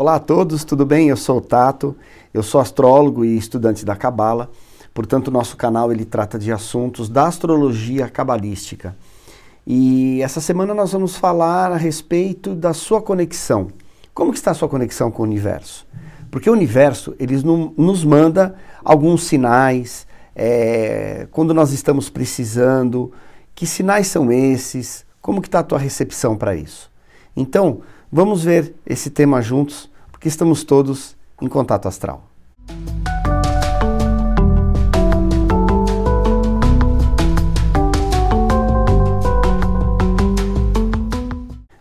Olá a todos, tudo bem? Eu sou o Tato, eu sou astrólogo e estudante da Cabala. Portanto, nosso canal ele trata de assuntos da astrologia cabalística. E essa semana nós vamos falar a respeito da sua conexão. Como que está a sua conexão com o universo? Porque o universo ele nos manda alguns sinais é, quando nós estamos precisando. Que sinais são esses? Como que está a tua recepção para isso? Então, vamos ver esse tema juntos, porque estamos todos em contato astral.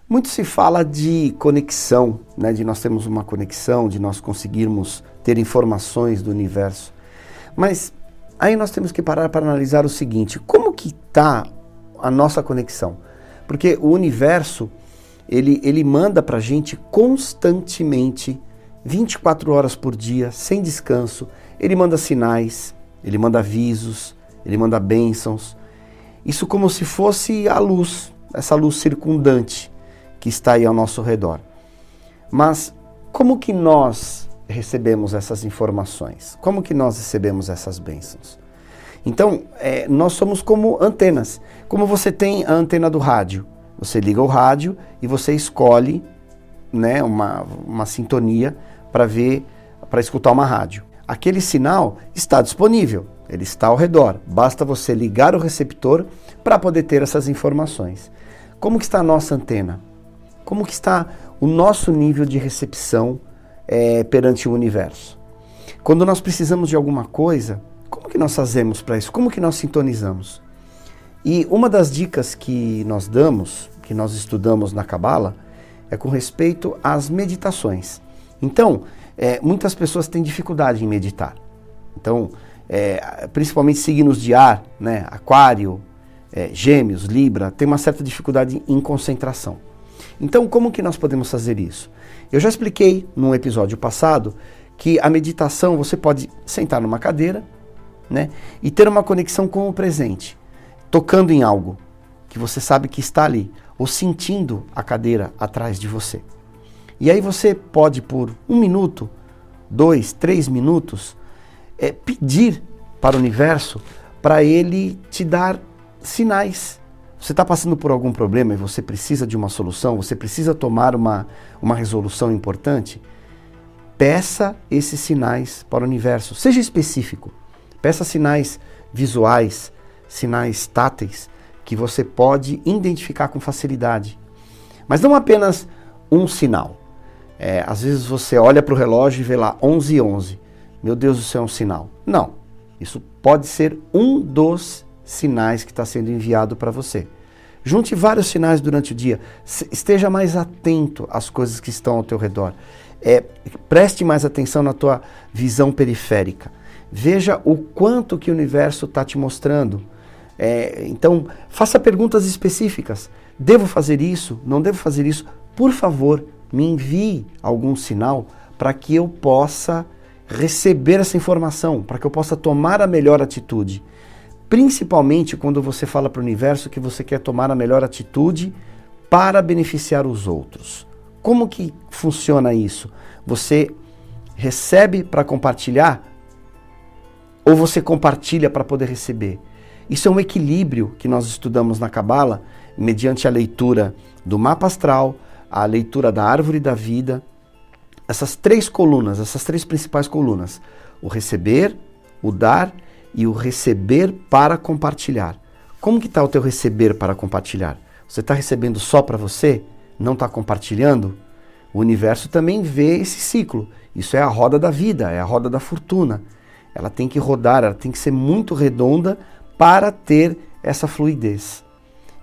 Muito se fala de conexão, né, de nós termos uma conexão, de nós conseguirmos ter informações do universo. Mas aí nós temos que parar para analisar o seguinte: como que está a nossa conexão? Porque o universo ele, ele manda para a gente constantemente, 24 horas por dia, sem descanso. Ele manda sinais, ele manda avisos, ele manda bênçãos. Isso como se fosse a luz, essa luz circundante que está aí ao nosso redor. Mas como que nós recebemos essas informações? Como que nós recebemos essas bênçãos? Então, é, nós somos como antenas. Como você tem a antena do rádio. Você liga o rádio e você escolhe né, uma, uma sintonia para ver, para escutar uma rádio. Aquele sinal está disponível, ele está ao redor. Basta você ligar o receptor para poder ter essas informações. Como que está a nossa antena? Como que está o nosso nível de recepção é, perante o universo? Quando nós precisamos de alguma coisa, como que nós fazemos para isso? Como que nós sintonizamos? E uma das dicas que nós damos, que nós estudamos na Cabala, é com respeito às meditações. Então, é, muitas pessoas têm dificuldade em meditar. Então, é, principalmente signos de ar, né, aquário, é, gêmeos, libra, tem uma certa dificuldade em concentração. Então, como que nós podemos fazer isso? Eu já expliquei num episódio passado que a meditação você pode sentar numa cadeira, né, e ter uma conexão com o presente, tocando em algo que você sabe que está ali, ou sentindo a cadeira atrás de você. E aí você pode por um minuto, dois, três minutos, é, pedir para o universo para ele te dar sinais você está passando por algum problema e você precisa de uma solução, você precisa tomar uma, uma resolução importante? Peça esses sinais para o universo. Seja específico. Peça sinais visuais, sinais táteis, que você pode identificar com facilidade. Mas não apenas um sinal. É, às vezes você olha para o relógio e vê lá 11 e 11. Meu Deus, isso é um sinal. Não. Isso pode ser um dos sinais que está sendo enviado para você. Junte vários sinais durante o dia. Esteja mais atento às coisas que estão ao teu redor. É, preste mais atenção na tua visão periférica. Veja o quanto que o universo está te mostrando. É, então, faça perguntas específicas. Devo fazer isso? Não devo fazer isso? Por favor, me envie algum sinal para que eu possa receber essa informação, para que eu possa tomar a melhor atitude principalmente quando você fala para o universo que você quer tomar a melhor atitude para beneficiar os outros. Como que funciona isso? Você recebe para compartilhar ou você compartilha para poder receber? Isso é um equilíbrio que nós estudamos na Cabala, mediante a leitura do mapa astral, a leitura da árvore da vida, essas três colunas, essas três principais colunas: o receber, o dar e o receber para compartilhar. Como que está o teu receber para compartilhar? Você está recebendo só para você? Não está compartilhando? O universo também vê esse ciclo. Isso é a roda da vida, é a roda da fortuna. Ela tem que rodar, ela tem que ser muito redonda para ter essa fluidez.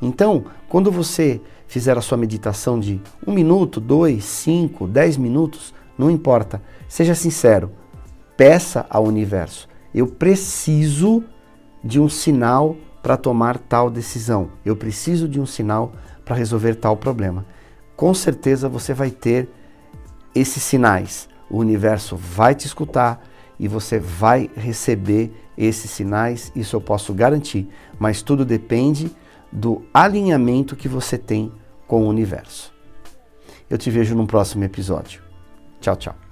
Então, quando você fizer a sua meditação de um minuto, dois, cinco, dez minutos, não importa, seja sincero, peça ao universo eu preciso de um sinal para tomar tal decisão. Eu preciso de um sinal para resolver tal problema. Com certeza você vai ter esses sinais. O universo vai te escutar e você vai receber esses sinais, isso eu posso garantir. Mas tudo depende do alinhamento que você tem com o universo. Eu te vejo no próximo episódio. Tchau, tchau.